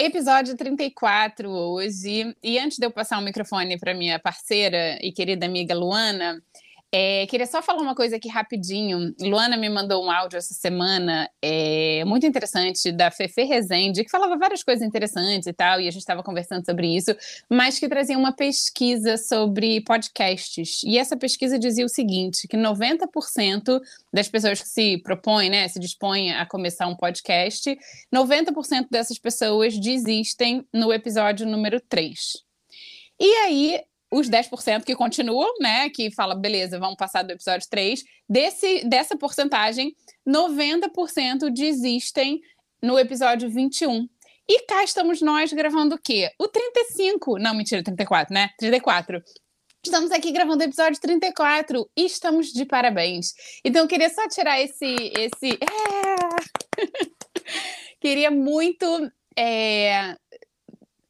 Episódio 34 hoje. E antes de eu passar o microfone para minha parceira e querida amiga Luana, é, queria só falar uma coisa aqui rapidinho. Luana me mandou um áudio essa semana, é, muito interessante, da Fefe Rezende, que falava várias coisas interessantes e tal, e a gente estava conversando sobre isso, mas que trazia uma pesquisa sobre podcasts. E essa pesquisa dizia o seguinte: que 90% das pessoas que se propõem, né, se dispõem a começar um podcast, 90% dessas pessoas desistem no episódio número 3. E aí, os 10% que continuam, né, que fala, beleza, vamos passar do episódio 3, desse, dessa porcentagem, 90% desistem no episódio 21. E cá estamos nós gravando o quê? O 35. Não, mentira, 34, né? 34. Estamos aqui gravando o episódio 34 e estamos de parabéns. Então, eu queria só tirar esse. esse... É... queria muito é,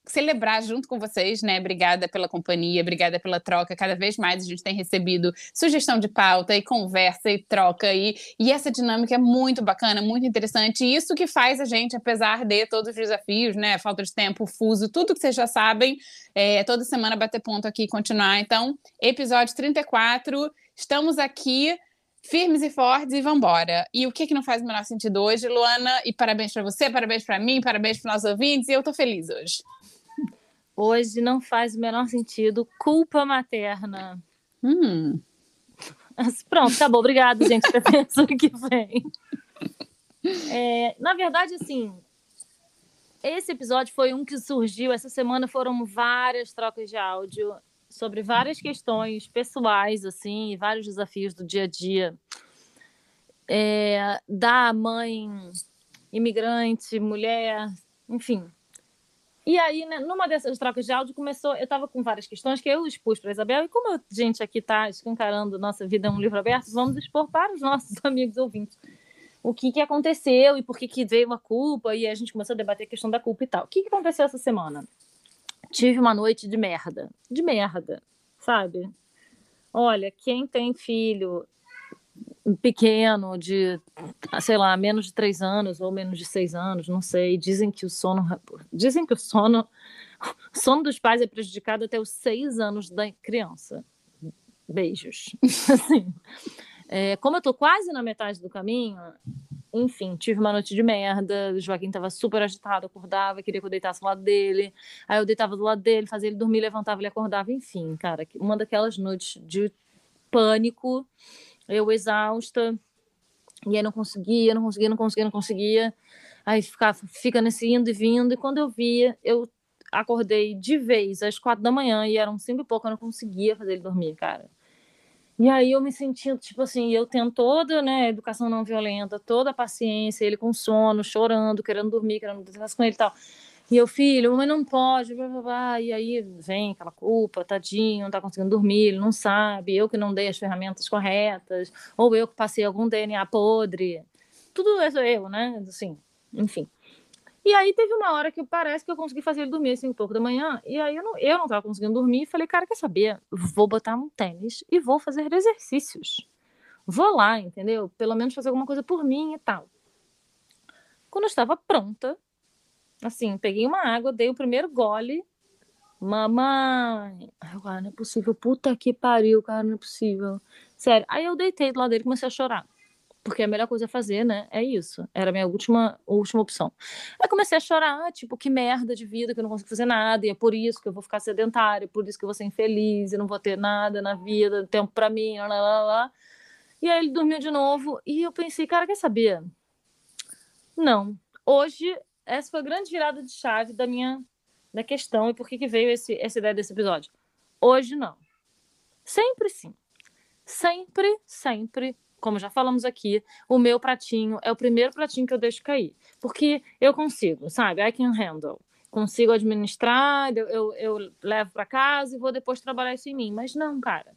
celebrar junto com vocês, né? Obrigada pela companhia, obrigada pela troca. Cada vez mais a gente tem recebido sugestão de pauta e conversa e troca e, e essa dinâmica é muito bacana, muito interessante. E isso que faz a gente, apesar de todos os desafios, né? Falta de tempo, fuso, tudo que vocês já sabem, é, toda semana bater ponto aqui e continuar. Então, episódio 34, estamos aqui firmes e fortes e vambora. E o que que não faz o menor sentido hoje, Luana? E parabéns para você, parabéns para mim, parabéns para nossos ouvintes, e eu tô feliz hoje. Hoje não faz o menor sentido. Culpa materna. Hum. Pronto, acabou. Obrigada, gente. Semana que vem. É, na verdade, assim, esse episódio foi um que surgiu. Essa semana foram várias trocas de áudio sobre várias questões pessoais, assim, e vários desafios do dia a dia. É, da mãe imigrante, mulher, enfim, e aí, né, numa dessas trocas de áudio, começou. Eu estava com várias questões que eu expus para Isabel, e como a gente aqui está escancarando Nossa Vida é um Livro Aberto, vamos expor para os nossos amigos ouvintes o que, que aconteceu e por que, que veio a culpa, e a gente começou a debater a questão da culpa e tal. O que, que aconteceu essa semana? Tive uma noite de merda. De merda, sabe? Olha, quem tem filho pequeno, de, sei lá, menos de três anos ou menos de seis anos, não sei. Dizem que o sono, dizem que o sono, o sono dos pais é prejudicado até os seis anos da criança. Beijos. Assim, é, como eu tô quase na metade do caminho, enfim, tive uma noite de merda. O Joaquim tava super agitado, acordava, queria que eu deitasse do lado dele. Aí eu deitava do lado dele, fazia ele dormir, levantava, ele acordava. Enfim, cara, uma daquelas noites de pânico eu exausta, e aí não conseguia, não conseguia, não conseguia, não conseguia. Aí fica, fica nesse indo e vindo, e quando eu via, eu acordei de vez às quatro da manhã, e eram cinco e pouco, eu não conseguia fazer ele dormir, cara. E aí eu me senti, tipo assim, eu tendo toda, né, educação não violenta, toda a paciência, ele com sono, chorando, querendo dormir, querendo conversar com ele e tal. E eu, filho, mas não pode, blá, blá, blá. e aí vem aquela culpa, tadinho, não tá conseguindo dormir, ele não sabe, eu que não dei as ferramentas corretas, ou eu que passei algum DNA podre. Tudo isso eu, né? Assim, enfim. E aí teve uma hora que parece que eu consegui fazer ele dormir assim um pouco da manhã, e aí eu não, eu não tava conseguindo dormir, e falei, cara, quer saber? Vou botar um tênis e vou fazer exercícios. Vou lá, entendeu? Pelo menos fazer alguma coisa por mim e tal. Quando eu estava pronta, Assim, peguei uma água, dei o primeiro gole. Mamãe. Ai, cara, não é possível. Puta que pariu, cara, não é possível. Sério. Aí eu deitei do lado dele e comecei a chorar. porque a melhor coisa a fazer, né, é isso. Era a minha última, última opção. Aí comecei a chorar, tipo, que merda de vida, que eu não consigo fazer nada, e é por isso que eu vou ficar sedentária, por isso que eu vou ser infeliz, e não vou ter nada na vida, tempo para mim, lá, lá, lá. E aí ele dormiu de novo, e eu pensei, cara, quer saber? Não. Hoje, essa foi a grande virada de chave da minha da questão e por que, que veio esse, essa ideia desse episódio. Hoje, não. Sempre sim. Sempre, sempre como já falamos aqui, o meu pratinho é o primeiro pratinho que eu deixo cair. Porque eu consigo, sabe? I can handle. Consigo administrar, eu, eu, eu levo para casa e vou depois trabalhar isso em mim. Mas não, cara.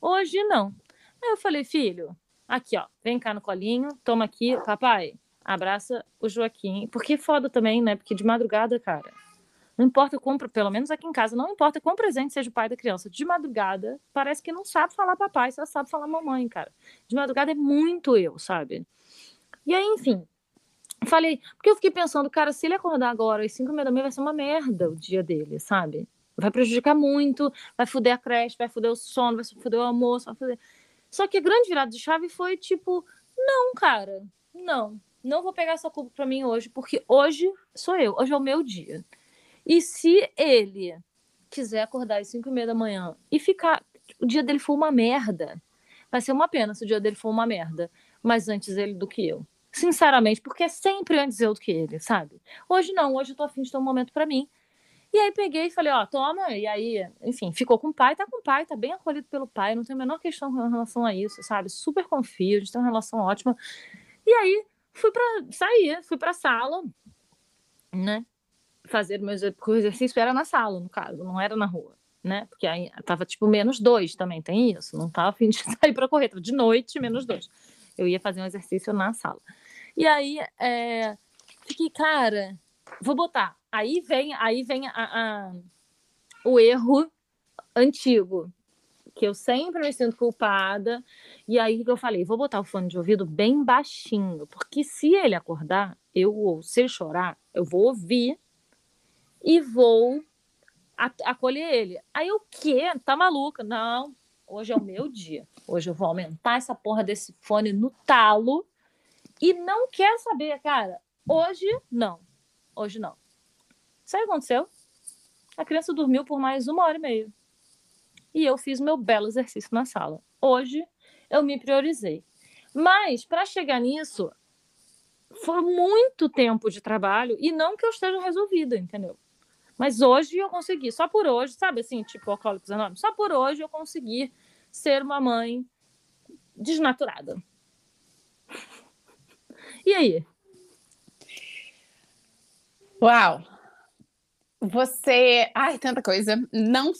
Hoje não. Aí eu falei, filho, aqui, ó, vem cá no colinho, toma aqui, papai, abraça o Joaquim. Porque foda também, né? Porque de madrugada, cara não importa como, pelo menos aqui em casa, não importa quão presente seja o pai da criança. De madrugada, parece que não sabe falar papai, só sabe falar mamãe, cara. De madrugada é muito eu, sabe? E aí, enfim, falei, porque eu fiquei pensando, cara, se ele acordar agora às 5 da manhã, vai ser uma merda o dia dele, sabe? Vai prejudicar muito, vai foder a creche, vai foder o sono, vai foder o almoço, vai foder. Só que a grande virada de chave foi tipo, não, cara, não, não vou pegar essa culpa pra mim hoje, porque hoje sou eu, hoje é o meu dia. E se ele quiser acordar às 5 e meia da manhã e ficar. O dia dele for uma merda. Vai ser uma pena se o dia dele for uma merda. Mas antes ele do que eu. Sinceramente, porque é sempre antes eu do que ele, sabe? Hoje não, hoje eu tô afim de ter um momento para mim. E aí peguei e falei, ó, toma, e aí, enfim, ficou com o pai, tá com o pai, tá bem acolhido pelo pai, não tem a menor questão em relação a isso, sabe? Super confio, a gente tem uma relação ótima. E aí fui para sair, fui pra sala, né? fazer meu o exercício era na sala, no caso, não era na rua, né? Porque aí tava tipo menos dois também, tem isso. Não tava afim de sair para correr, tava de noite, menos dois. Eu ia fazer um exercício na sala. E aí, é, fiquei, cara, vou botar. Aí vem, aí vem a, a, o erro antigo, que eu sempre me sinto culpada. E aí que eu falei, vou botar o fone de ouvido bem baixinho, porque se ele acordar, eu ou se ele chorar, eu vou ouvir e vou acolher ele. Aí o quê? Tá maluca? Não, hoje é o meu dia. Hoje eu vou aumentar essa porra desse fone no talo e não quer saber, cara. Hoje não. Hoje não. Sabe o que aconteceu? A criança dormiu por mais uma hora e meia. E eu fiz meu belo exercício na sala. Hoje eu me priorizei. Mas para chegar nisso, foi muito tempo de trabalho e não que eu esteja resolvida, entendeu? Mas hoje eu consegui, só por hoje, sabe assim, tipo Alcoólicos Anônimos, só por hoje eu consegui ser uma mãe desnaturada. E aí? Uau! Você. Ai, tanta coisa. Não.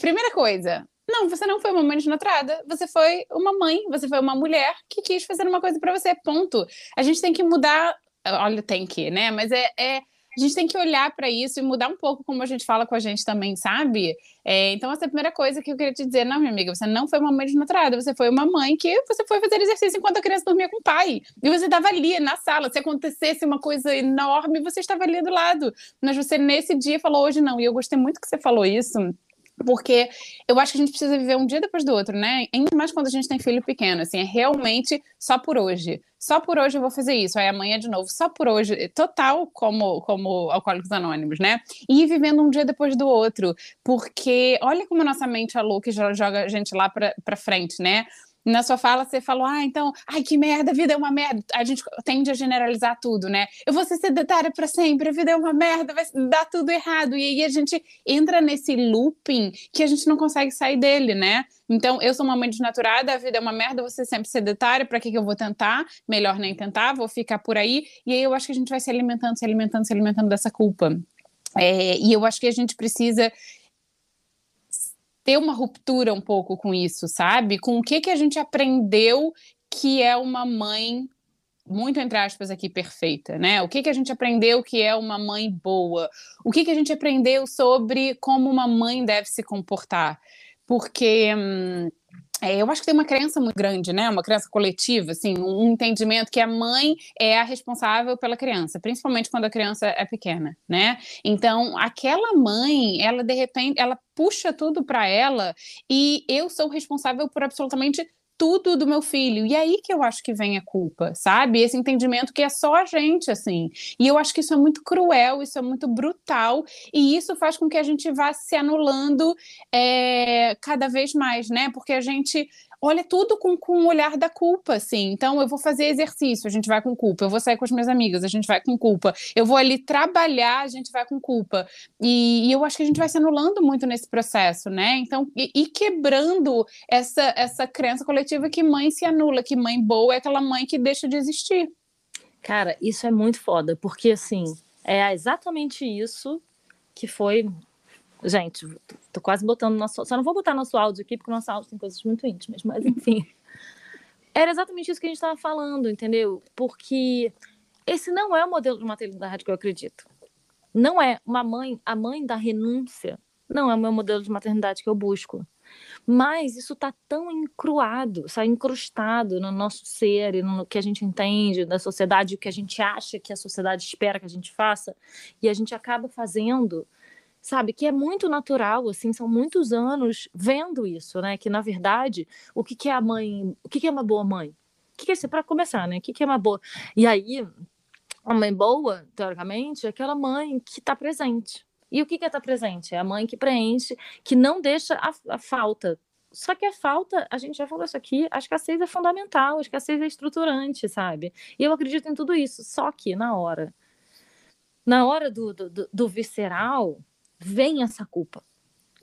Primeira coisa, não, você não foi uma mãe desnaturada, você foi uma mãe, você foi uma mulher que quis fazer uma coisa para você, ponto. A gente tem que mudar, olha, tem que, né? Mas é, é a gente tem que olhar para isso e mudar um pouco como a gente fala com a gente também, sabe? É, então, essa é a primeira coisa que eu queria te dizer. Não, minha amiga, você não foi uma mãe desnaturada, você foi uma mãe que você foi fazer exercício enquanto a criança dormia com o pai. E você estava ali na sala. Se acontecesse uma coisa enorme, você estava ali do lado. Mas você, nesse dia, falou hoje não. E eu gostei muito que você falou isso porque eu acho que a gente precisa viver um dia depois do outro, né? Ainda mais quando a gente tem filho pequeno, assim, é realmente só por hoje. Só por hoje eu vou fazer isso, aí amanhã de novo, só por hoje, total como, como Alcoólicos Anônimos, né? E ir vivendo um dia depois do outro, porque olha como a nossa mente é louca e joga a gente lá pra frente, né? Na sua fala você falou, ah, então, ai, que merda, a vida é uma merda. A gente tende a generalizar tudo, né? Eu vou ser sedentária para sempre, a vida é uma merda, vai dar tudo errado. E aí a gente entra nesse looping que a gente não consegue sair dele, né? Então, eu sou uma mãe desnaturada, a vida é uma merda, você sempre sedentária, para que, que eu vou tentar? Melhor nem tentar, vou ficar por aí. E aí eu acho que a gente vai se alimentando, se alimentando, se alimentando dessa culpa. É, e eu acho que a gente precisa ter uma ruptura um pouco com isso, sabe? Com o que, que a gente aprendeu que é uma mãe muito entre aspas aqui perfeita, né? O que que a gente aprendeu que é uma mãe boa? O que que a gente aprendeu sobre como uma mãe deve se comportar? Porque hum, é, eu acho que tem uma crença muito grande, né? Uma crença coletiva, assim, um entendimento que a mãe é a responsável pela criança, principalmente quando a criança é pequena, né? Então, aquela mãe, ela de repente, ela puxa tudo para ela e eu sou responsável por absolutamente tudo do meu filho. E é aí que eu acho que vem a culpa, sabe? Esse entendimento que é só a gente, assim. E eu acho que isso é muito cruel, isso é muito brutal, e isso faz com que a gente vá se anulando é, cada vez mais, né? Porque a gente olha tudo com, com o olhar da culpa, assim. Então, eu vou fazer exercício, a gente vai com culpa. Eu vou sair com as minhas amigas, a gente vai com culpa. Eu vou ali trabalhar, a gente vai com culpa. E, e eu acho que a gente vai se anulando muito nesse processo, né? Então, e, e, quebrando essa, essa crença coletiva que mãe se anula, que mãe boa é aquela mãe que deixa de existir. Cara, isso é muito foda, porque assim, é exatamente isso que foi Gente, tô quase botando nosso. Só não vou botar nosso áudio aqui, porque nosso áudio tem coisas muito íntimas, mas enfim. Era exatamente isso que a gente estava falando, entendeu? Porque esse não é o modelo de maternidade que eu acredito. Não é uma mãe, a mãe da renúncia, não é o meu modelo de maternidade que eu busco. Mas isso está tão encruado, está incrustado no nosso ser e no que a gente entende da sociedade, o que a gente acha que a sociedade espera que a gente faça, e a gente acaba fazendo sabe? Que é muito natural, assim, são muitos anos vendo isso, né? Que na verdade, o que, que é a mãe, o que, que é uma boa mãe? O que, que é para começar, né? O que, que é uma boa? E aí, a mãe boa, teoricamente, é aquela mãe que está presente. E o que, que é estar tá presente? É a mãe que preenche, que não deixa a, a falta só que a falta, a gente já falou isso aqui, a escassez é fundamental, a escassez é estruturante, sabe? E eu acredito em tudo isso. Só que na hora, na hora do, do, do visceral, vem essa culpa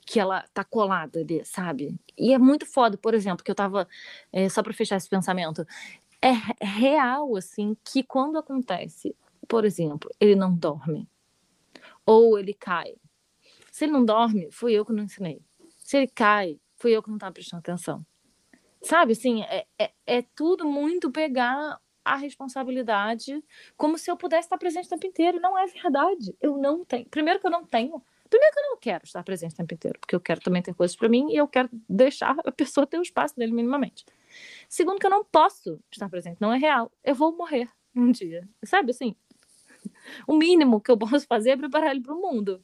que ela tá colada ali, sabe? E é muito foda, por exemplo, que eu tava, é, só para fechar esse pensamento, é real, assim, que quando acontece, por exemplo, ele não dorme, ou ele cai. Se ele não dorme, fui eu que não ensinei. Se ele cai, fui eu que não tava prestando atenção. Sabe, assim, é, é, é tudo muito pegar a responsabilidade como se eu pudesse estar presente o tempo inteiro. Não é verdade. Eu não tenho. Primeiro que eu não tenho Primeiro que eu não quero estar presente o tempo inteiro, porque eu quero também ter coisas para mim e eu quero deixar a pessoa ter o espaço dele minimamente. Segundo que eu não posso estar presente, não é real. Eu vou morrer um dia. Sabe assim? O mínimo que eu posso fazer é preparar ele para o mundo.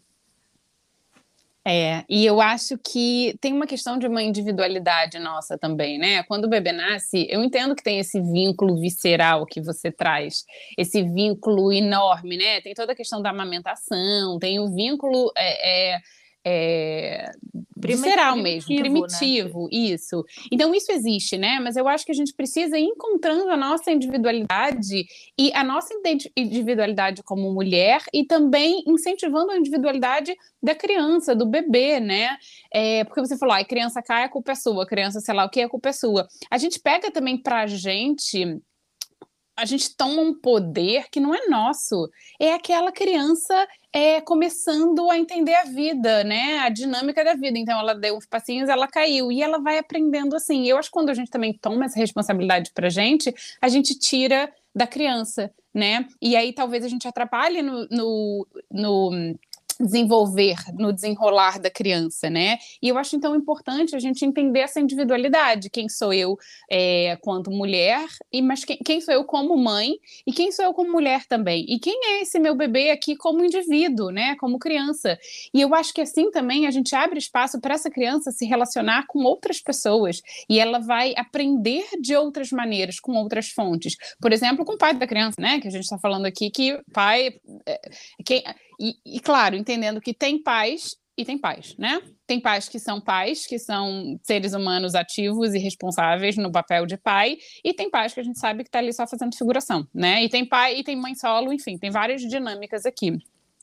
É, e eu acho que tem uma questão de uma individualidade nossa também, né? Quando o bebê nasce, eu entendo que tem esse vínculo visceral que você traz, esse vínculo enorme, né? Tem toda a questão da amamentação, tem o vínculo é, é, é, visceral mesmo, primitivo, né? isso. Então isso existe, né? Mas eu acho que a gente precisa ir encontrando a nossa individualidade e a nossa individualidade como mulher e também incentivando a individualidade da criança, do bebê, né? É, porque você falou, a criança cai, a culpa é sua, a criança, sei lá o que, a culpa é sua. A gente pega também pra gente a gente toma um poder que não é nosso. É aquela criança é, começando a entender a vida, né? A dinâmica da vida. Então, ela deu uns passinhos, ela caiu. E ela vai aprendendo assim. Eu acho que quando a gente também toma essa responsabilidade pra gente, a gente tira da criança, né? E aí talvez a gente atrapalhe no, no, no desenvolver no desenrolar da criança, né? E eu acho então importante a gente entender essa individualidade, quem sou eu é, quanto mulher, e mas quem, quem, sou eu como mãe e quem sou eu como mulher também, e quem é esse meu bebê aqui como indivíduo, né? Como criança. E eu acho que assim também a gente abre espaço para essa criança se relacionar com outras pessoas e ela vai aprender de outras maneiras, com outras fontes. Por exemplo, com o pai da criança, né? Que a gente está falando aqui que pai, é, quem e, e, claro, entendendo que tem pais e tem pais, né? Tem pais que são pais, que são seres humanos ativos e responsáveis no papel de pai, e tem pais que a gente sabe que está ali só fazendo figuração, né? E tem pai e tem mãe solo, enfim, tem várias dinâmicas aqui.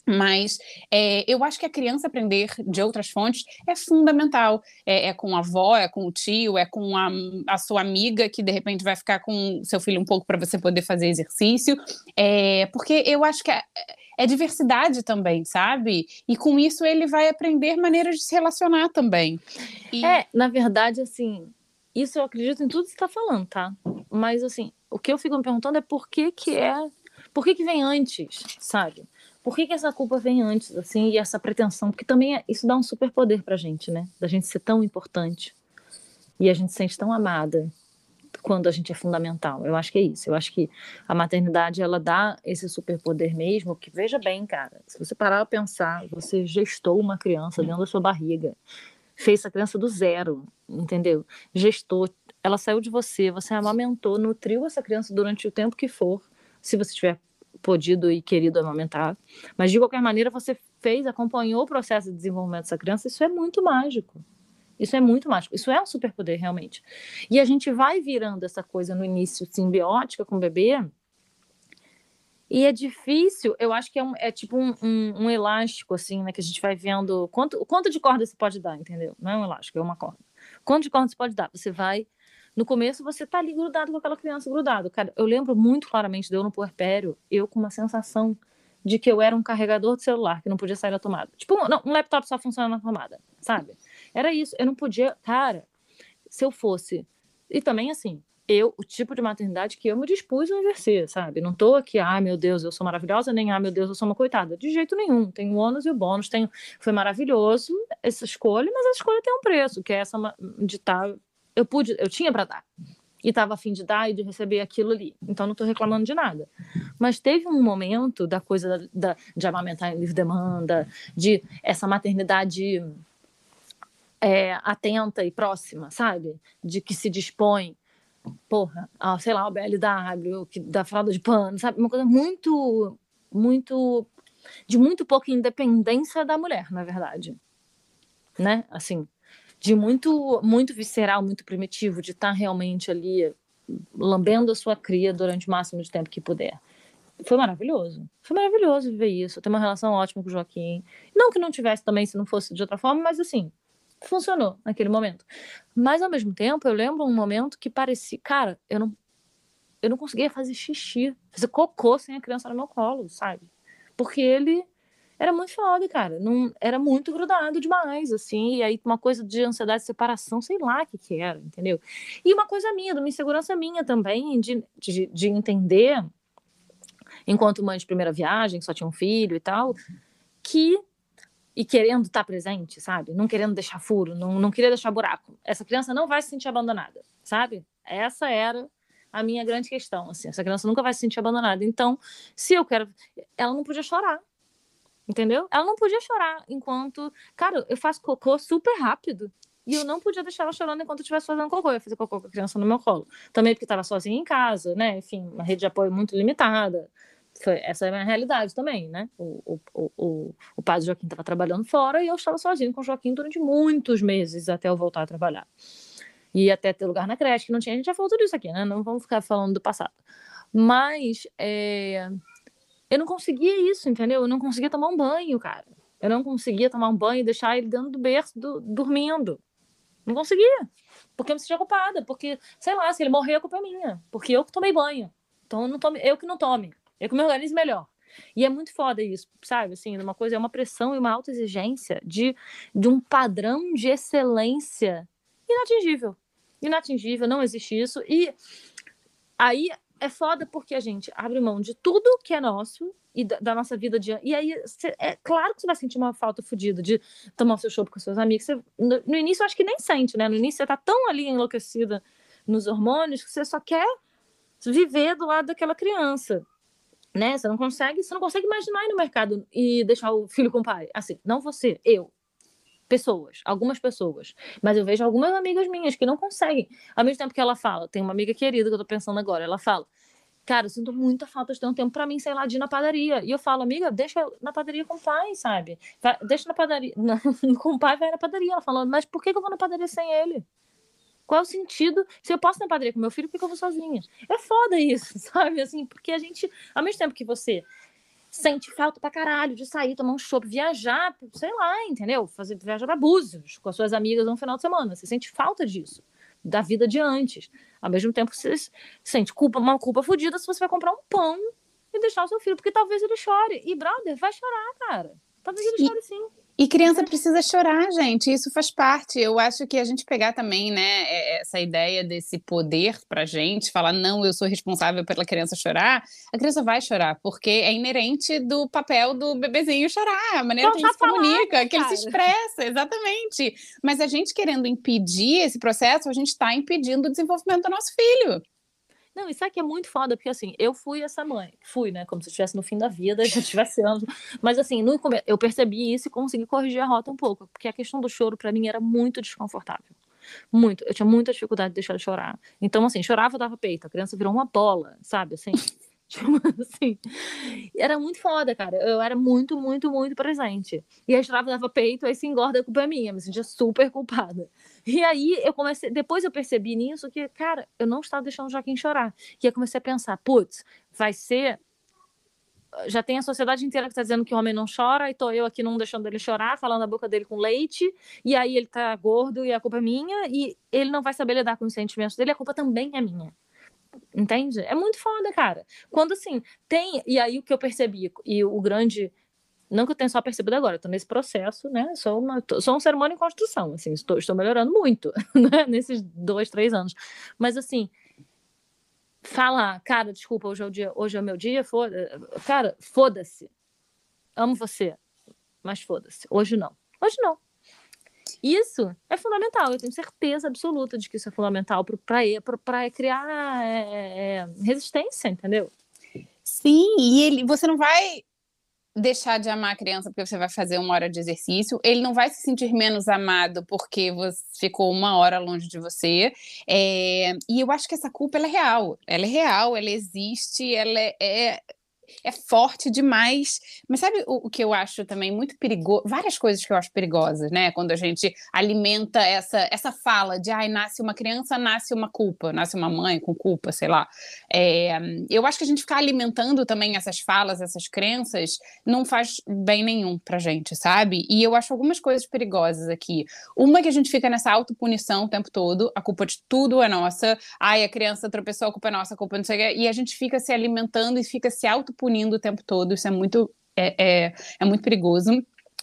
Mas é, eu acho que a criança aprender de outras fontes é fundamental. É, é, com a avó, é com o tio, é com a, a, sua amiga que de repente vai ficar com seu filho um pouco para você poder fazer exercício. É, porque eu acho que é, é, diversidade também, sabe? E com isso ele vai aprender maneiras de se relacionar também. E... É, na verdade, assim, isso eu acredito em tudo que você está falando, tá? Mas assim, o que eu fico me perguntando é por que, que é. Por que, que vem antes, sabe? Por que, que essa culpa vem antes, assim, e essa pretensão? Porque também é, isso dá um superpoder pra gente, né? Da gente ser tão importante. E a gente se sente tão amada quando a gente é fundamental. Eu acho que é isso. Eu acho que a maternidade, ela dá esse superpoder mesmo, que veja bem, cara, se você parar pra pensar, você gestou uma criança dentro da sua barriga, fez essa criança do zero, entendeu? Gestou, ela saiu de você, você amamentou, nutriu essa criança durante o tempo que for, se você tiver podido e querido amamentar, mas de qualquer maneira você fez, acompanhou o processo de desenvolvimento dessa criança, isso é muito mágico. Isso é muito mágico. Isso é um superpoder, realmente. E a gente vai virando essa coisa no início simbiótica com o bebê. E é difícil, eu acho que é, um, é tipo um, um, um, elástico, assim, né? Que a gente vai vendo quanto, quanto de corda você pode dar, entendeu? Não é um elástico, é uma corda. Quanto de corda você pode dar? Você vai. No começo, você tá ali grudado com aquela criança grudado. Cara, eu lembro muito claramente de eu no puerpério, eu com uma sensação de que eu era um carregador de celular, que não podia sair da tomada. Tipo, não, um laptop só funciona na tomada, sabe? Era isso. Eu não podia. Cara, se eu fosse. E também, assim, eu, o tipo de maternidade que eu me dispus a exercer, sabe? Não tô aqui, ah, meu Deus, eu sou maravilhosa, nem, ah, meu Deus, eu sou uma coitada. De jeito nenhum. Tem o ônus e o bônus. Tem, foi maravilhoso essa escolha, mas a escolha tem um preço, que é essa de estar. Tá, eu pude, eu tinha para dar. E estava afim de dar e de receber aquilo ali. Então não estou reclamando de nada. Mas teve um momento da coisa da, da, de amamentar em livre demanda, de essa maternidade é, atenta e próxima, sabe? De que se dispõe, porra, a, sei lá, o BLW, que, da fralda de pano, sabe? Uma coisa muito, muito, de muito pouca independência da mulher, na verdade. Né? Assim, de muito, muito visceral, muito primitivo, de estar tá realmente ali lambendo a sua cria durante o máximo de tempo que puder. Foi maravilhoso. Foi maravilhoso viver isso. Ter uma relação ótima com o Joaquim. Não que não tivesse também se não fosse de outra forma, mas assim, funcionou naquele momento. Mas ao mesmo tempo, eu lembro um momento que parecia, cara, eu não eu não conseguia fazer xixi, fazer cocô sem a criança no meu colo, sabe? Porque ele era muito foda, cara. Não, era muito grudado demais, assim. E aí, uma coisa de ansiedade de separação, sei lá o que, que era, entendeu? E uma coisa minha, de uma insegurança minha também, de, de, de entender, enquanto mãe de primeira viagem, só tinha um filho e tal, que e querendo estar presente, sabe? Não querendo deixar furo, não, não queria deixar buraco. Essa criança não vai se sentir abandonada, sabe? Essa era a minha grande questão, assim. Essa criança nunca vai se sentir abandonada. Então, se eu quero... Ela não podia chorar, entendeu? Ela não podia chorar enquanto... Cara, eu faço cocô super rápido. E eu não podia deixar ela chorando enquanto eu estivesse fazendo cocô. Eu ia fazer cocô com a criança no meu colo. Também porque estava sozinha em casa, né? Enfim, uma rede de apoio muito limitada. Foi, essa é a minha realidade também, né? O, o, o, o padre Joaquim estava trabalhando fora e eu estava sozinho com o Joaquim durante muitos meses até eu voltar a trabalhar. E até ter lugar na creche, que não tinha, a gente já falou tudo isso aqui, né? Não vamos ficar falando do passado. Mas é, eu não conseguia isso, entendeu? Eu não conseguia tomar um banho, cara. Eu não conseguia tomar um banho e deixar ele dentro do berço, do, dormindo. Não conseguia. Porque eu me sentia culpada. Porque, sei lá, se ele morrer, a culpa é minha. Porque eu que tomei banho. Então eu, não tome, eu que não tome. É que o meu organismo melhor. E é muito foda isso, sabe? Assim, uma coisa é uma pressão e uma alta exigência de, de um padrão de excelência inatingível. Inatingível, não existe isso. E aí é foda porque a gente abre mão de tudo que é nosso e da, da nossa vida de e aí cê, é claro que você vai sentir uma falta fodida de tomar o seu show com seus amigos. Você, no, no, início eu acho que nem sente, né? No início você tá tão ali enlouquecida nos hormônios que você só quer viver do lado daquela criança né? Você não consegue, você não consegue imaginar ir no mercado e deixar o filho com o pai. Assim, não você, eu. Pessoas, algumas pessoas. Mas eu vejo algumas amigas minhas que não conseguem. Ao mesmo tempo que ela fala, tem uma amiga querida que eu tô pensando agora, ela fala: Cara, eu sinto muita falta de ter um tempo para mim, sei lá, de ir na padaria. E eu falo, amiga, deixa na padaria com o pai, sabe? Deixa na padaria. Com o pai, vai na padaria. Ela falou, mas por que eu vou na padaria sem ele? Qual é o sentido? Se eu posso na padaria com meu filho, por que eu vou sozinha? É foda isso, sabe? Assim, porque a gente, ao mesmo tempo que você sente falta pra caralho de sair, tomar um chopp, viajar, sei lá, entendeu? Fazer viajar pra Búzios com as suas amigas no final de semana. Você sente falta disso, da vida de antes. Ao mesmo tempo, você sente culpa, uma culpa fodida se você vai comprar um pão e deixar o seu filho, porque talvez ele chore. E, brother, vai chorar, cara. Talvez ele chore sim. E criança precisa chorar, gente. Isso faz parte. Eu acho que a gente pegar também, né, é, essa ideia desse poder pra gente, falar, não, eu sou responsável pela criança chorar, a criança vai chorar, porque é inerente do papel do bebezinho chorar, a maneira que ele se comunica, que ele se expressa, exatamente. Mas a gente querendo impedir esse processo, a gente está impedindo o desenvolvimento do nosso filho. Não, isso aqui é muito foda, porque assim, eu fui essa mãe. Fui, né? Como se estivesse no fim da vida, já tivesse anos. Mas assim, no, eu percebi isso e consegui corrigir a rota um pouco. Porque a questão do choro, para mim, era muito desconfortável. Muito. Eu tinha muita dificuldade de deixar ele chorar. Então, assim, chorava, dava peito. A criança virou uma bola, sabe? Assim. Tipo assim. Era muito foda, cara. Eu era muito, muito, muito presente. E a chorava, dava peito, aí se engorda, a culpa é minha. Me sentia super culpada. E aí eu comecei. Depois eu percebi nisso que, cara, eu não estava deixando o Joaquim chorar. E aí comecei a pensar, putz, vai ser já tem a sociedade inteira que está dizendo que o homem não chora, e tô eu aqui não deixando ele chorar, falando a boca dele com leite, e aí ele tá gordo e a culpa é minha, e ele não vai saber lidar com os sentimentos dele, a culpa também é minha. Entende? É muito foda, cara. Quando assim, tem. E aí o que eu percebi, e o grande. Não que eu tenha só percebido agora, estou nesse processo, né? Sou, uma, sou um ser humano em construção, assim, estou, estou melhorando muito né? nesses dois, três anos. Mas assim, falar, cara, desculpa, hoje é o dia, hoje é o meu dia, foda cara, foda-se. Amo você, mas foda-se. Hoje não. Hoje não. Isso é fundamental, eu tenho certeza absoluta de que isso é fundamental para criar é, é, é, resistência, entendeu? Sim, e ele, você não vai deixar de amar a criança porque você vai fazer uma hora de exercício, ele não vai se sentir menos amado porque você ficou uma hora longe de você. É, e eu acho que essa culpa é real, ela é real, ela existe, ela é, é é forte demais. Mas sabe o, o, que eu acho também muito perigoso? Várias coisas que eu acho perigosas, né? Quando a gente alimenta essa, essa fala de ai, nasce uma criança, nasce uma culpa, nasce uma mãe com culpa, sei lá. É, eu acho que a gente ficar alimentando também essas falas, essas crenças, não faz bem nenhum pra gente, sabe? E eu acho algumas coisas perigosas aqui. Uma que a gente fica nessa autopunição o tempo todo, a culpa de tudo é nossa, ai, a criança tropeçou, a culpa é nossa, a culpa não sei o quê, e a gente fica se alimentando e fica se auto punindo o tempo todo, isso é muito, é, é, é muito perigoso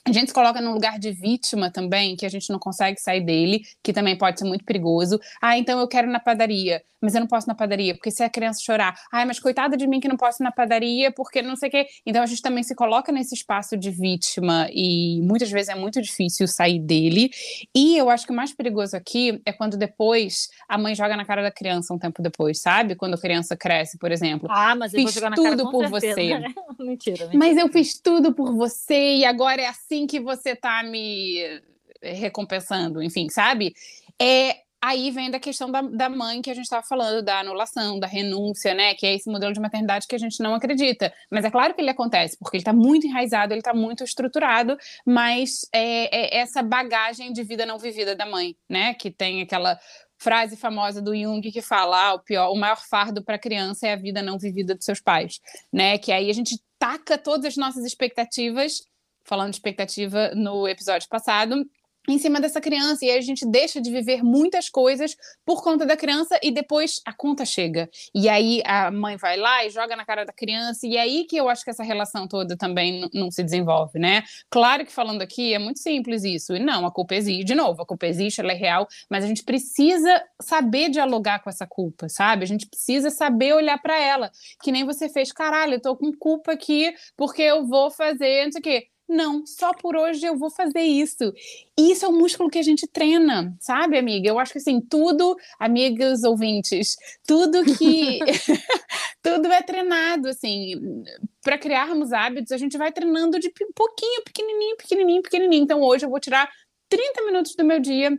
a gente se coloca num lugar de vítima também, que a gente não consegue sair dele, que também pode ser muito perigoso. Ah, então eu quero ir na padaria, mas eu não posso ir na padaria, porque se a criança chorar, ah, mas coitada de mim que não posso ir na padaria, porque não sei o quê. Então a gente também se coloca nesse espaço de vítima e muitas vezes é muito difícil sair dele. E eu acho que o mais perigoso aqui é quando depois a mãe joga na cara da criança um tempo depois, sabe? Quando a criança cresce, por exemplo. Ah, mas eu fiz vou jogar na tudo cara, por certeza. você. mentira, mentira. Mas eu fiz tudo por você e agora é assim que você tá me recompensando, enfim, sabe? É, aí vem da questão da, da mãe que a gente estava falando, da anulação, da renúncia, né? Que é esse modelo de maternidade que a gente não acredita. Mas é claro que ele acontece, porque ele está muito enraizado, ele está muito estruturado, mas é, é essa bagagem de vida não vivida da mãe, né? Que tem aquela frase famosa do Jung que fala ah, o pior, o maior fardo para a criança é a vida não vivida dos seus pais, né? Que aí a gente taca todas as nossas expectativas falando de expectativa no episódio passado, em cima dessa criança, e aí a gente deixa de viver muitas coisas por conta da criança e depois a conta chega. E aí a mãe vai lá e joga na cara da criança, e é aí que eu acho que essa relação toda também não se desenvolve, né? Claro que falando aqui é muito simples isso, e não, a culpa existe, de novo, a culpa existe, ela é real, mas a gente precisa saber dialogar com essa culpa, sabe? A gente precisa saber olhar para ela, que nem você fez, caralho, eu tô com culpa aqui porque eu vou fazer, não sei o quê não, só por hoje eu vou fazer isso. E isso é o músculo que a gente treina, sabe, amiga? Eu acho que assim, tudo, amigas ouvintes, tudo que tudo é treinado, assim, para criarmos hábitos, a gente vai treinando de pouquinho, pequenininho, pequenininho, pequenininho. Então hoje eu vou tirar 30 minutos do meu dia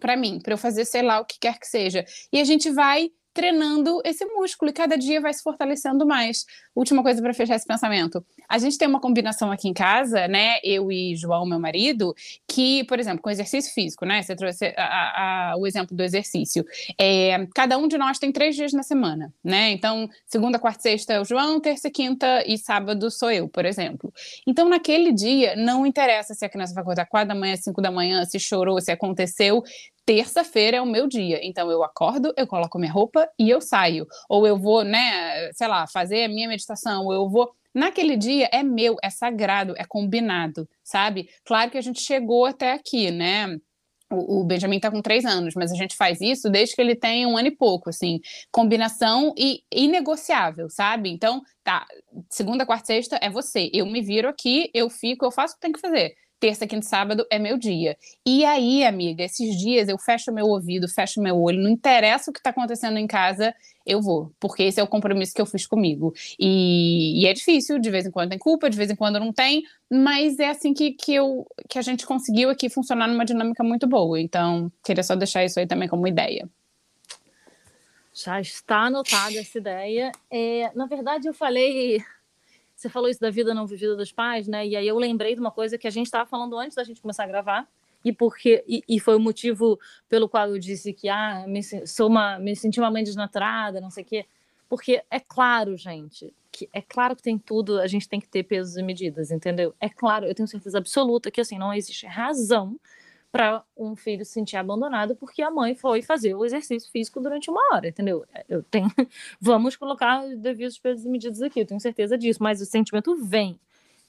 para mim, para eu fazer sei lá o que quer que seja. E a gente vai treinando esse músculo e cada dia vai se fortalecendo mais. Última coisa para fechar esse pensamento. A gente tem uma combinação aqui em casa, né? Eu e João, meu marido, que, por exemplo, com exercício físico, né? Você trouxe a, a, o exemplo do exercício. É, cada um de nós tem três dias na semana, né? Então, segunda, quarta, sexta é o João, terça, quinta e sábado sou eu, por exemplo. Então, naquele dia, não interessa se a criança vai acordar quatro da manhã, cinco da manhã, se chorou, se aconteceu terça-feira é o meu dia. Então eu acordo, eu coloco minha roupa e eu saio. Ou eu vou, né, sei lá, fazer a minha meditação, ou eu vou. Naquele dia é meu, é sagrado, é combinado, sabe? Claro que a gente chegou até aqui, né? O, Benjamin está com três anos, mas a gente faz isso desde que ele tem um ano e pouco, assim, combinação e inegociável, sabe? Então, tá, segunda, quarta, sexta é você. Eu me viro aqui, eu fico, eu faço o que tem que fazer terça, quinta sábado é meu dia. E aí, amiga, esses dias eu fecho meu ouvido, fecho meu olho, não interessa o que está acontecendo em casa, eu vou, porque esse é o compromisso que eu fiz comigo. E, e, é difícil, de vez em quando tem culpa, de vez em quando não tem, mas é assim que, que, eu, que a gente conseguiu aqui funcionar numa dinâmica muito boa. Então, queria só deixar isso aí também como ideia. Já está anotada essa ideia. É, na verdade, eu falei. Você falou isso da vida não vivida dos pais, né? E aí eu lembrei de uma coisa que a gente estava falando antes da gente começar a gravar, e porque e, e, foi o motivo pelo qual eu disse que ah, me, sou uma, me senti uma mãe desnaturada, não sei o quê. Porque é claro, gente, que é claro que tem tudo, a gente tem que ter pesos e medidas, entendeu? É claro, eu tenho certeza absoluta que assim não existe razão para um filho se sentir abandonado porque a mãe foi fazer o exercício físico durante uma hora, entendeu? Eu tenho, vamos colocar devidos pesos e medidas aqui, eu tenho certeza disso, mas o sentimento vem.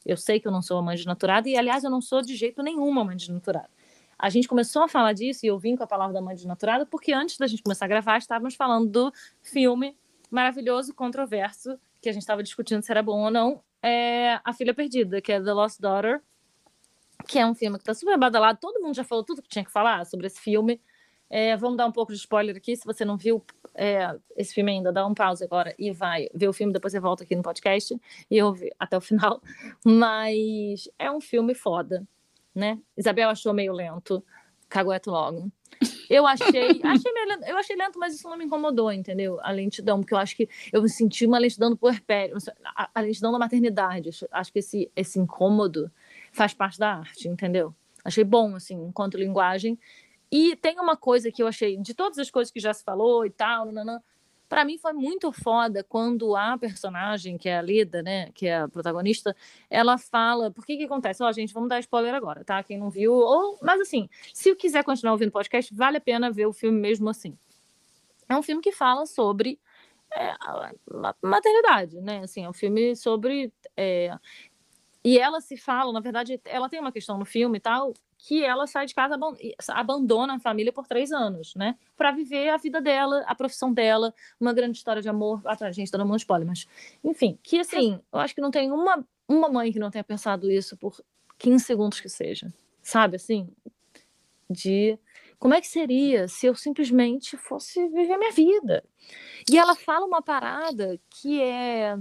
Eu sei que eu não sou uma mãe desnaturada e, aliás, eu não sou de jeito nenhum uma mãe desnaturada. A gente começou a falar disso e eu vim com a palavra da mãe desnaturada porque antes da gente começar a gravar estávamos falando do filme maravilhoso, controverso, que a gente estava discutindo se era bom ou não, é A Filha Perdida, que é The Lost Daughter, que é um filme que está super badalado, todo mundo já falou tudo que tinha que falar sobre esse filme. É, vamos dar um pouco de spoiler aqui, se você não viu é, esse filme ainda, dá um pause agora e vai ver o filme, depois você volta aqui no podcast e ouve até o final. Mas é um filme foda né? Isabel achou meio lento, cagueto logo. Eu achei, achei meio lento, eu achei lento, mas isso não me incomodou, entendeu? A lentidão, porque eu acho que eu me senti uma lentidão do puerpério, a, a lentidão da maternidade. Acho que esse, esse incômodo faz parte da arte, entendeu? Achei bom, assim, enquanto linguagem. E tem uma coisa que eu achei, de todas as coisas que já se falou e tal, para mim foi muito foda quando a personagem, que é a Lida, né, que é a protagonista, ela fala, por que que acontece? Ó, oh, gente, vamos dar spoiler agora, tá? Quem não viu, ou, mas assim, se quiser continuar ouvindo podcast, vale a pena ver o filme mesmo assim. É um filme que fala sobre é, maternidade, né? Assim, é um filme sobre é, e ela se fala, na verdade, ela tem uma questão no filme e tal, que ela sai de casa, abandona a família por três anos, né? Para viver a vida dela, a profissão dela, uma grande história de amor. Ah, tá, gente, tá dando um spoiler, mas. Enfim, que assim, eu acho que não tem uma, uma mãe que não tenha pensado isso por 15 segundos que seja. Sabe, assim? De como é que seria se eu simplesmente fosse viver minha vida? E ela fala uma parada que é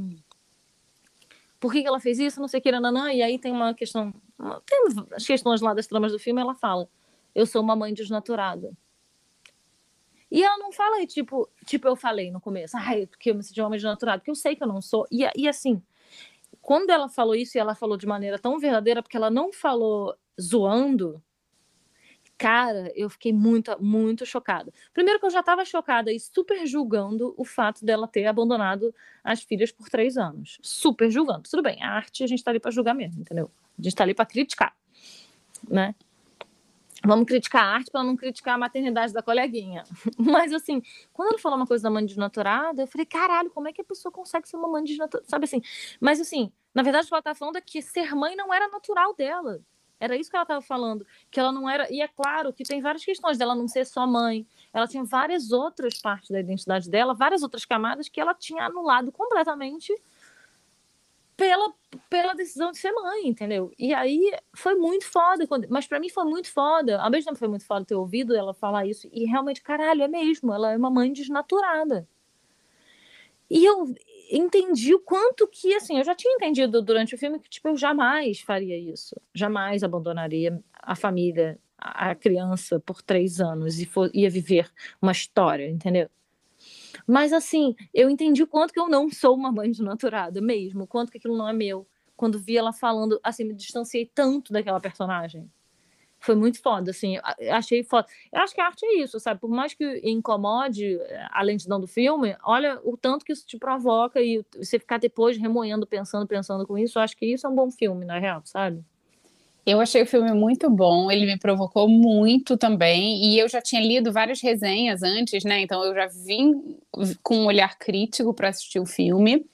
por que, ela fez isso, não sei o que, nanã, e aí tem uma questão, tem as questões lá das tramas do filme, ela fala, eu sou uma mãe desnaturada. E ela não fala, tipo, tipo eu falei no começo, ai, porque eu me senti uma mãe desnaturada, porque eu sei que eu não sou, e, e assim, quando ela falou isso, e ela falou de maneira tão verdadeira, porque ela não falou zoando, Cara, eu fiquei muito, muito chocada. Primeiro que eu já estava chocada e super julgando o fato dela ter abandonado as filhas por três anos. Super julgando. Tudo bem, a arte a gente está ali para julgar mesmo, entendeu? A gente está ali para criticar, né? Vamos criticar a arte para não criticar a maternidade da coleguinha. Mas assim, quando ela falou uma coisa da mãe desnaturada, eu falei, caralho, como é que a pessoa consegue ser uma mãe desnaturada? Sabe assim? Mas assim, na verdade, ela tá falando é que ser mãe não era natural dela. Era isso que ela estava falando, que ela não era. E é claro que tem várias questões dela não ser só mãe. Ela tinha várias outras partes da identidade dela, várias outras camadas que ela tinha anulado completamente pela, pela decisão de ser mãe, entendeu? E aí foi muito foda, quando, mas para mim foi muito foda. Ao mesmo tempo foi muito foda ter ouvido ela falar isso, e realmente, caralho, é mesmo, ela é uma mãe desnaturada. E eu, entendi o quanto que, assim, eu já tinha entendido durante o filme que, tipo, eu jamais faria isso. Jamais abandonaria a família, a criança por três anos e for, ia viver uma história, entendeu? Mas, assim, eu entendi o quanto que eu não sou uma mãe desnaturada mesmo, o quanto que aquilo não é meu. Quando vi ela falando, assim, me distanciei tanto daquela personagem foi muito foda, assim, achei foda. Eu acho que a arte é isso, sabe? Por mais que incomode eh, a lentidão do filme, olha o tanto que isso te provoca e você ficar depois remoendo, pensando, pensando com isso, eu acho que isso é um bom filme, na real, sabe? Eu achei o filme muito bom, ele me provocou muito também, e eu já tinha lido várias resenhas antes, né? Então eu já vim com um olhar crítico para assistir o filme.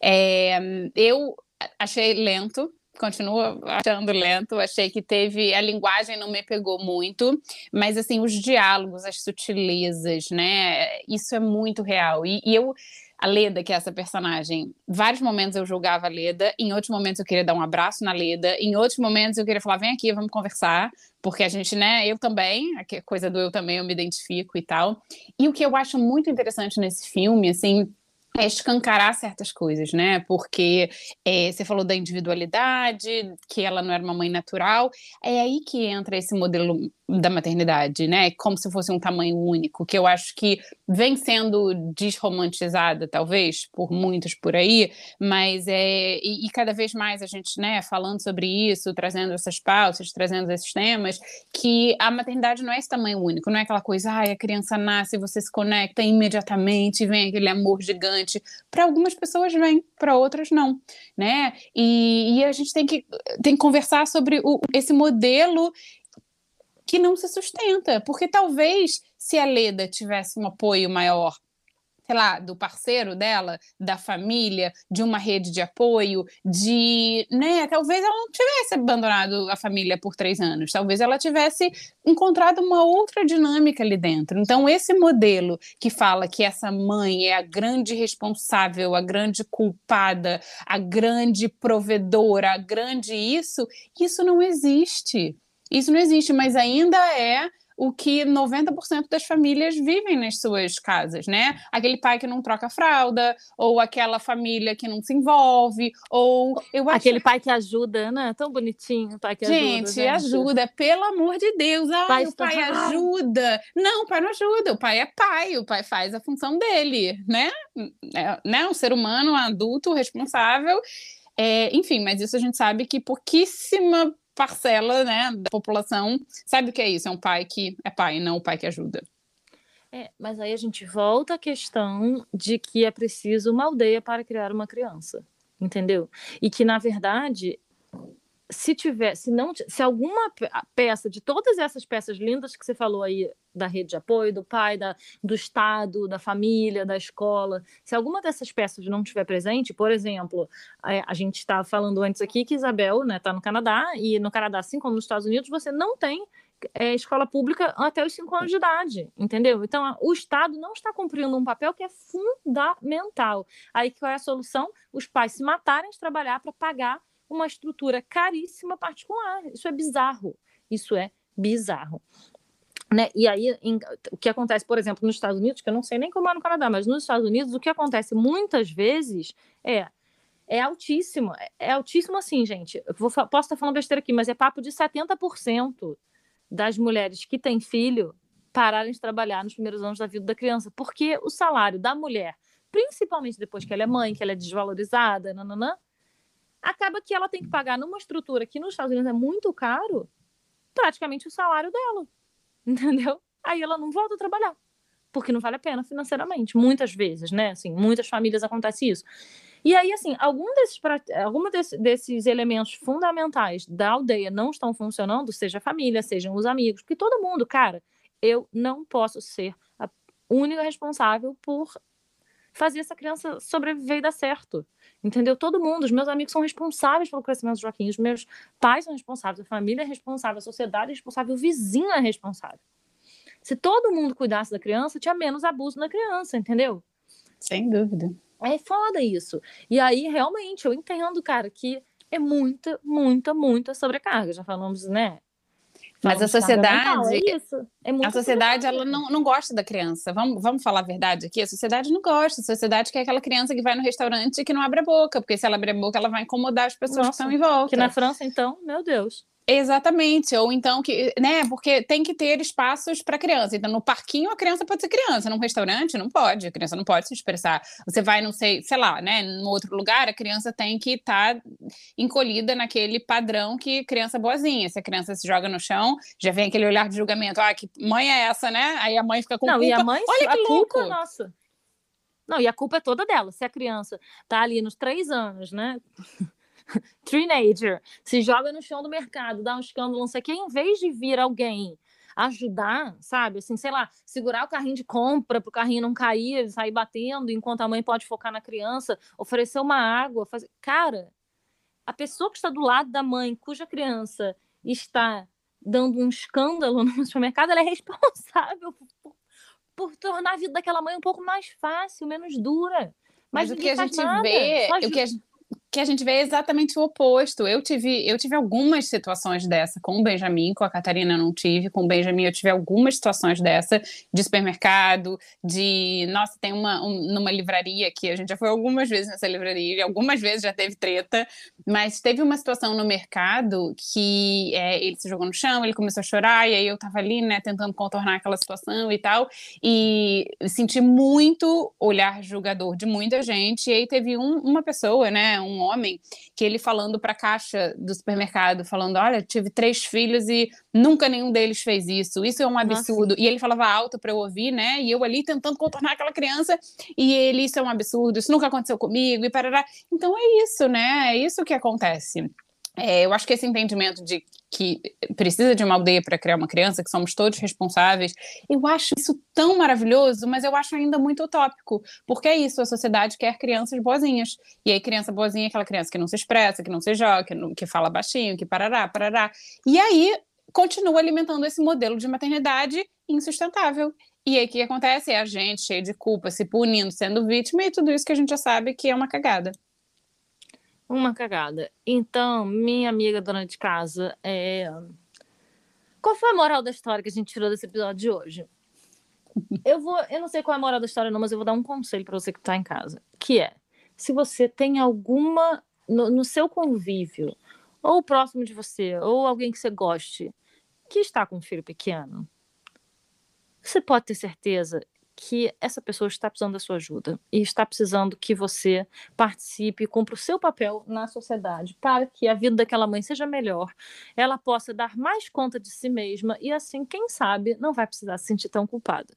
É, eu achei lento, continuo achando lento. Achei que teve. A linguagem não me pegou muito, mas assim, os diálogos, as sutilezas, né? Isso é muito real. E, e eu a Leda, que é essa personagem, vários momentos eu julgava a Leda, em outros momentos eu queria dar um abraço na Leda, em outros momentos eu queria falar, vem aqui, vamos conversar, porque a gente, né, eu também, a coisa do eu também, eu me identifico e tal. E o que eu acho muito interessante nesse filme, assim, é escancarar certas coisas, né? Porque é, você falou da individualidade, que ela não era uma mãe natural, é aí que entra esse modelo da maternidade, né? Como se fosse um tamanho único, que eu acho que vem sendo desromantizada, talvez, por muitos por aí, mas é. E, e, cada vez mais a gente, né, falando sobre isso, trazendo essas pautas, trazendo esses temas, que a maternidade não é esse tamanho único, não é aquela coisa, ai, a criança nasce, você se conecta imediatamente, vem aquele amor gigante. Para algumas pessoas vem, para outras não, né? E, e, a gente tem que, tem que conversar sobre o, esse modelo que não se sustenta, porque talvez se a Leda tivesse um apoio maior, sei lá, do parceiro dela, da família, de uma rede de apoio, de, né, talvez ela não tivesse abandonado a família por três anos, talvez ela tivesse encontrado uma outra dinâmica ali dentro. Então, esse modelo que fala que essa mãe é a grande responsável, a grande culpada, a grande provedora, a grande isso, isso não existe. Isso não existe, mas ainda é o que 90% das famílias vivem nas suas casas, né? Aquele pai que não troca fralda, ou aquela família que não se envolve, ou eu acho... aquele pai que ajuda, né? Tão bonitinho, o pai que gente, ajuda. Gente, ajuda, pelo amor de Deus. Ai, pai o pai está... ajuda. Não, o pai não ajuda, o pai é pai, o pai faz a função dele, né? É, né? Um ser humano, um adulto, responsável. É, enfim, mas isso a gente sabe que pouquíssima parcela né, da população sabe o que é isso, é um pai que é pai, não o pai que ajuda. É, mas aí a gente volta à questão de que é preciso uma aldeia para criar uma criança, entendeu? E que, na verdade, se tiver, se não, se alguma peça de todas essas peças lindas que você falou aí da rede de apoio, do pai, da, do Estado, da família, da escola, se alguma dessas peças não estiver presente, por exemplo, a, é, a gente estava falando antes aqui que Isabel está né, tá no Canadá e no Canadá, assim como nos Estados Unidos, você não tem é, escola pública até os cinco anos de idade, entendeu? Então, o Estado não está cumprindo um papel que é fundamental. Aí, qual é a solução? Os pais se matarem de trabalhar para pagar uma estrutura caríssima particular. Isso é bizarro. Isso é bizarro. Né? E aí, em, o que acontece, por exemplo, nos Estados Unidos, que eu não sei nem como é no Canadá, mas nos Estados Unidos, o que acontece muitas vezes é é altíssimo. É, é altíssimo assim, gente. Vou, posso estar falando besteira aqui, mas é papo de 70% das mulheres que têm filho pararem de trabalhar nos primeiros anos da vida da criança, porque o salário da mulher, principalmente depois que ela é mãe, que ela é desvalorizada, nananã, acaba que ela tem que pagar numa estrutura que nos Estados Unidos é muito caro, praticamente o salário dela. Entendeu? Aí ela não volta a trabalhar. Porque não vale a pena financeiramente, muitas vezes, né? Assim, muitas famílias acontece isso. E aí, assim, algum desses, algum desse, desses elementos fundamentais da aldeia não estão funcionando, seja a família, sejam os amigos, porque todo mundo, cara, eu não posso ser a única responsável por fazer essa criança sobreviver e dar certo. Entendeu? Todo mundo, os meus amigos são responsáveis pelo crescimento do Joaquim, os meus pais são responsáveis, a família é responsável, a sociedade é responsável, o vizinho é responsável. Se todo mundo cuidasse da criança, tinha menos abuso na criança, entendeu? Sem dúvida. É foda isso. E aí, realmente, eu entendo, cara, que é muita, muita, muita sobrecarga. Já falamos, né? Mas a sociedade, é isso. É a sociedade ela não, não gosta da criança. Vamos, vamos falar a verdade aqui. A sociedade não gosta. A sociedade quer aquela criança que vai no restaurante e que não abre a boca, porque se ela abrir a boca, ela vai incomodar as pessoas Nossa, que estão em volta. Que na França, então, meu Deus. Exatamente, ou então que, né, porque tem que ter espaços para criança. Então, no parquinho a criança pode ser criança, num restaurante não pode, a criança não pode se expressar. Você vai, não sei, sei lá, né, no outro lugar, a criança tem que estar tá encolhida naquele padrão que criança boazinha. Se a criança se joga no chão, já vem aquele olhar de julgamento, ah, que mãe é essa, né? Aí a mãe fica com não, culpa. E a mãe, Olha que louco. culpa é nossa. Não, e a culpa é toda dela. Se a criança tá ali nos três anos, né? teenager, se joga no chão do mercado, dá um escândalo, não sei o que, em vez de vir alguém ajudar, sabe? Assim, sei lá, segurar o carrinho de compra para o carrinho não cair, sair batendo, enquanto a mãe pode focar na criança, oferecer uma água, fazer. Cara, a pessoa que está do lado da mãe, cuja criança está dando um escândalo no supermercado, ela é responsável por, por tornar a vida daquela mãe um pouco mais fácil, menos dura. Mas, o que a gente nada, vê, só o que a, gen- que a gente vê exatamente o oposto. Eu tive, eu tive algumas situações dessa com o Benjamin, com a Catarina eu não tive, com o Benjamin eu tive algumas situações dessa de supermercado, de nossa, tem uma um- numa livraria que a gente já foi algumas vezes nessa livraria, algumas vezes já teve treta, mas teve uma situação no mercado que é, ele se jogou no chão, ele começou a chorar, e aí eu tava ali, né, tentando contornar aquela situação e tal, e senti muito olhar julgador de muita gente. E aí teve um- uma pessoa, né, um homem, que ele falando para a caixa do supermercado, falando: Olha, tive três filhos e nunca nenhum deles fez isso. Isso é um Nossa. absurdo. E ele falava alto para eu ouvir, né? E eu ali tentando contornar aquela criança. E ele: Isso é um absurdo, isso nunca aconteceu comigo. E parará. Então é isso, né? É isso que acontece. É, eu acho que esse entendimento de que precisa de uma aldeia para criar uma criança, que somos todos responsáveis, eu acho isso tão maravilhoso, mas eu acho ainda muito utópico, porque é isso, a sociedade quer crianças boazinhas. E aí, criança boazinha é aquela criança que não se expressa, que não se joga, que, não- que fala baixinho, que parará, parará. E aí, continua alimentando esse modelo de maternidade insustentável. E aí, o que acontece? É a gente cheio de culpa, se punindo, sendo vítima, e tudo isso que a gente já sabe que é uma cagada. Uma cagada. Então, minha amiga dona de casa, é... qual foi a moral da história que a gente tirou desse episódio de hoje? Eu vou, eu não sei qual é a moral da história, não, mas eu vou dar um conselho para você que está em casa, que é: se você tem alguma no, no seu convívio, ou próximo de você, ou alguém que você goste, que está com um filho pequeno, você pode ter certeza que essa pessoa está precisando da sua ajuda e está precisando que você participe cumpra o seu papel na sociedade para que a vida daquela mãe seja melhor, ela possa dar mais conta de si mesma e assim, quem sabe, não vai precisar se sentir tão culpada.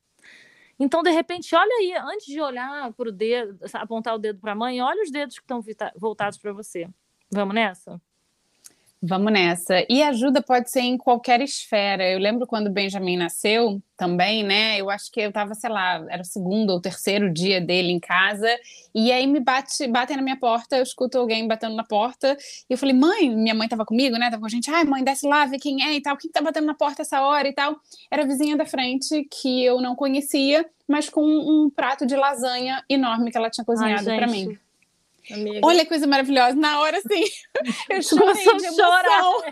Então, de repente, olha aí, antes de olhar para o dedo, apontar o dedo para a mãe, olha os dedos que estão voltados para você. Vamos nessa? Vamos nessa. E ajuda pode ser em qualquer esfera. Eu lembro quando o Benjamin nasceu também, né? Eu acho que eu tava, sei lá, era o segundo ou terceiro dia dele em casa, e aí me bate, batem na minha porta, eu escuto alguém batendo na porta, e eu falei, mãe, minha mãe tava comigo, né? Tava com a gente, ai, mãe, desce lá, vê quem é e tal, quem tá batendo na porta essa hora e tal. Era a vizinha da frente que eu não conhecia, mas com um prato de lasanha enorme que ela tinha cozinhado para mim. Amiga. Olha que coisa maravilhosa. Na hora, assim, eu chorei de a emoção.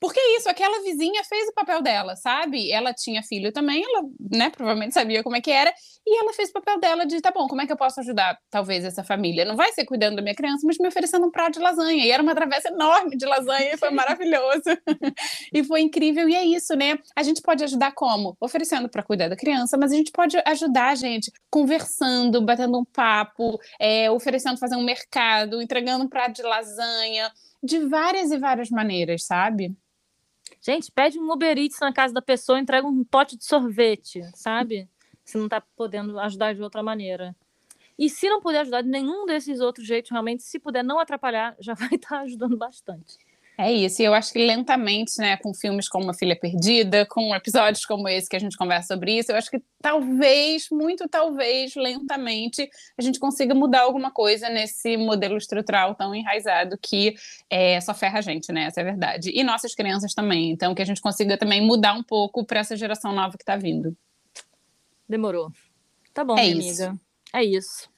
Porque é isso, aquela vizinha fez o papel dela, sabe? Ela tinha filho também, ela, né, provavelmente sabia como é que era, e ela fez o papel dela de, tá bom, como é que eu posso ajudar, talvez, essa família? Não vai ser cuidando da minha criança, mas me oferecendo um prato de lasanha. E era uma travessa enorme de lasanha, e foi maravilhoso. e foi incrível, e é isso, né? A gente pode ajudar como? Oferecendo para cuidar da criança, mas a gente pode ajudar, gente, conversando, batendo um papo, é, oferecendo fazer um mercado, entregando um prato de lasanha, de várias e várias maneiras, sabe? Gente, pede um Uber Eats na casa da pessoa, entrega um pote de sorvete, sabe? Se não tá podendo ajudar de outra maneira. E se não puder ajudar de nenhum desses outros jeitos, realmente, se puder não atrapalhar, já vai estar ajudando bastante. É isso, e eu acho que lentamente, né, com filmes como A Filha Perdida, com episódios como esse que a gente conversa sobre isso, eu acho que talvez, muito talvez, lentamente, a gente consiga mudar alguma coisa nesse modelo estrutural tão enraizado que é, só ferra a gente, né? Essa é a verdade. E nossas crianças também. Então, que a gente consiga também mudar um pouco para essa geração nova que está vindo. Demorou. Tá bom, É minha isso. amiga. É isso.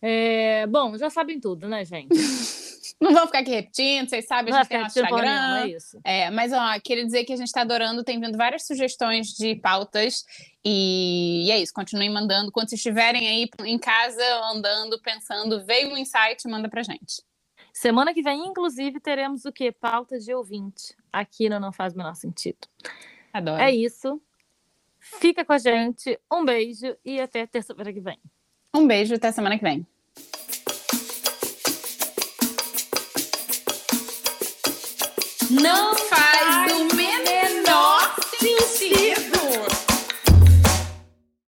É, Bom, já sabem tudo, né, gente? Não vamos ficar aqui repetindo, vocês sabem, a Não gente tem nosso Instagram. é isso. É, mas ó, queria dizer que a gente está adorando, tem vindo várias sugestões de pautas e, e é isso, continuem mandando. Quando vocês estiverem aí em casa, andando, pensando, veio um insight, manda pra gente. Semana que vem, inclusive, teremos o quê? Pauta de ouvinte. Aqui no Não Faz o Menor Sentido. Adoro. É isso. Fica com a gente. Um beijo e até terça-feira que vem. Um beijo, até semana que vem. Não faz